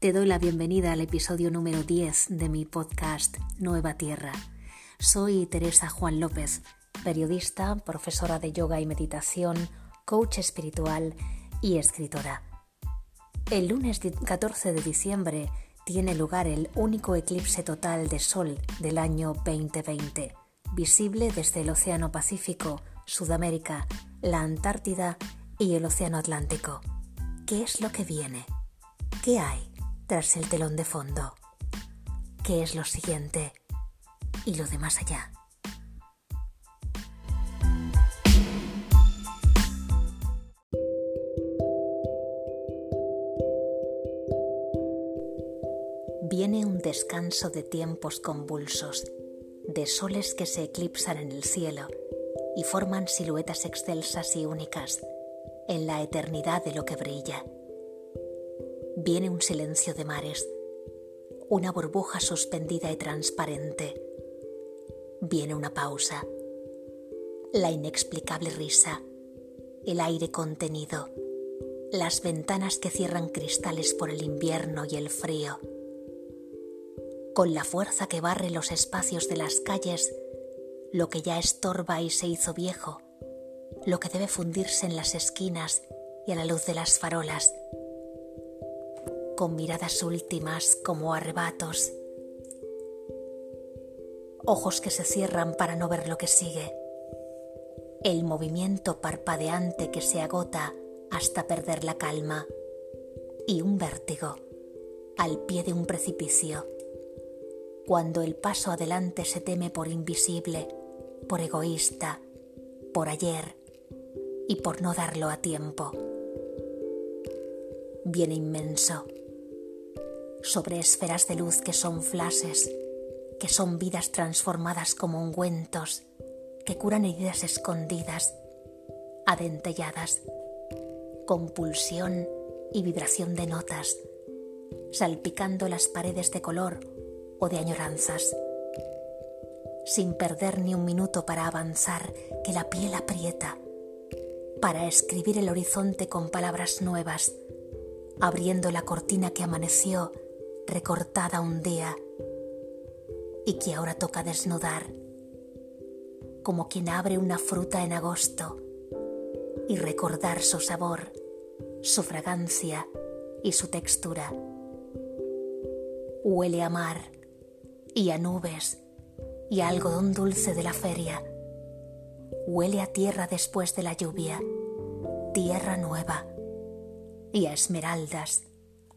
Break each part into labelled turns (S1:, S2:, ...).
S1: Te doy la bienvenida al episodio número 10 de mi podcast Nueva Tierra. Soy Teresa Juan López, periodista, profesora de yoga y meditación, coach espiritual y escritora. El lunes 14 de diciembre tiene lugar el único eclipse total de Sol del año 2020, visible desde el Océano Pacífico, Sudamérica, la Antártida y el Océano Atlántico. ¿Qué es lo que viene? ¿Qué hay? Tras el telón de fondo. ¿Qué es lo siguiente? Y lo de más allá. Viene un descanso de tiempos convulsos, de soles que se eclipsan en el cielo y forman siluetas excelsas y únicas en la eternidad de lo que brilla viene un silencio de mares, una burbuja suspendida y transparente. Viene una pausa, la inexplicable risa, el aire contenido, las ventanas que cierran cristales por el invierno y el frío. Con la fuerza que barre los espacios de las calles, lo que ya estorba y se hizo viejo, lo que debe fundirse en las esquinas y a la luz de las farolas, con miradas últimas como arrebatos, ojos que se cierran para no ver lo que sigue, el movimiento parpadeante que se agota hasta perder la calma. Y un vértigo al pie de un precipicio, cuando el paso adelante se teme por invisible, por egoísta, por ayer y por no darlo a tiempo. Viene inmenso sobre esferas de luz que son flashes, que son vidas transformadas como ungüentos, que curan heridas escondidas, adentelladas, con pulsión y vibración de notas, salpicando las paredes de color o de añoranzas, sin perder ni un minuto para avanzar, que la piel aprieta, para escribir el horizonte con palabras nuevas, abriendo la cortina que amaneció recortada un día y que ahora toca desnudar, como quien abre una fruta en agosto y recordar su sabor, su fragancia y su textura. Huele a mar y a nubes y a algodón dulce de la feria. Huele a tierra después de la lluvia, tierra nueva y a esmeraldas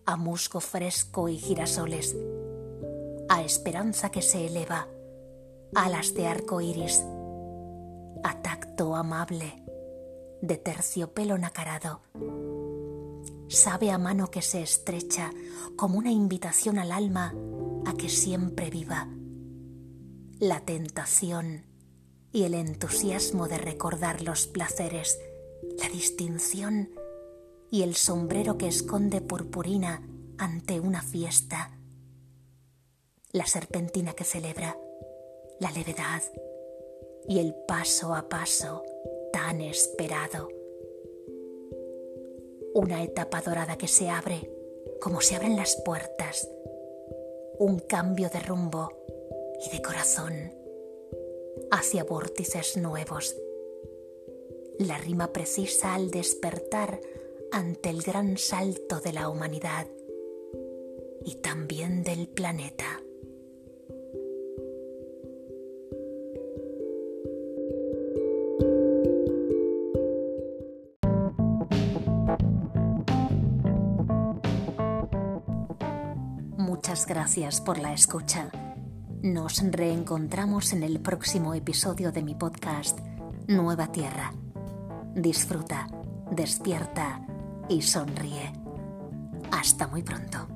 S1: a musgo fresco y girasoles, a esperanza que se eleva, alas de arco iris, a tacto amable, de terciopelo nacarado. Sabe a mano que se estrecha como una invitación al alma a que siempre viva. La tentación y el entusiasmo de recordar los placeres, la distinción y el sombrero que esconde purpurina ante una fiesta, la serpentina que celebra, la levedad y el paso a paso tan esperado. Una etapa dorada que se abre como se abren las puertas, un cambio de rumbo y de corazón hacia vórtices nuevos. La rima precisa al despertar ante el gran salto de la humanidad y también del planeta. Muchas gracias por la escucha. Nos reencontramos en el próximo episodio de mi podcast Nueva Tierra. Disfruta, despierta y sonríe. Hasta muy pronto.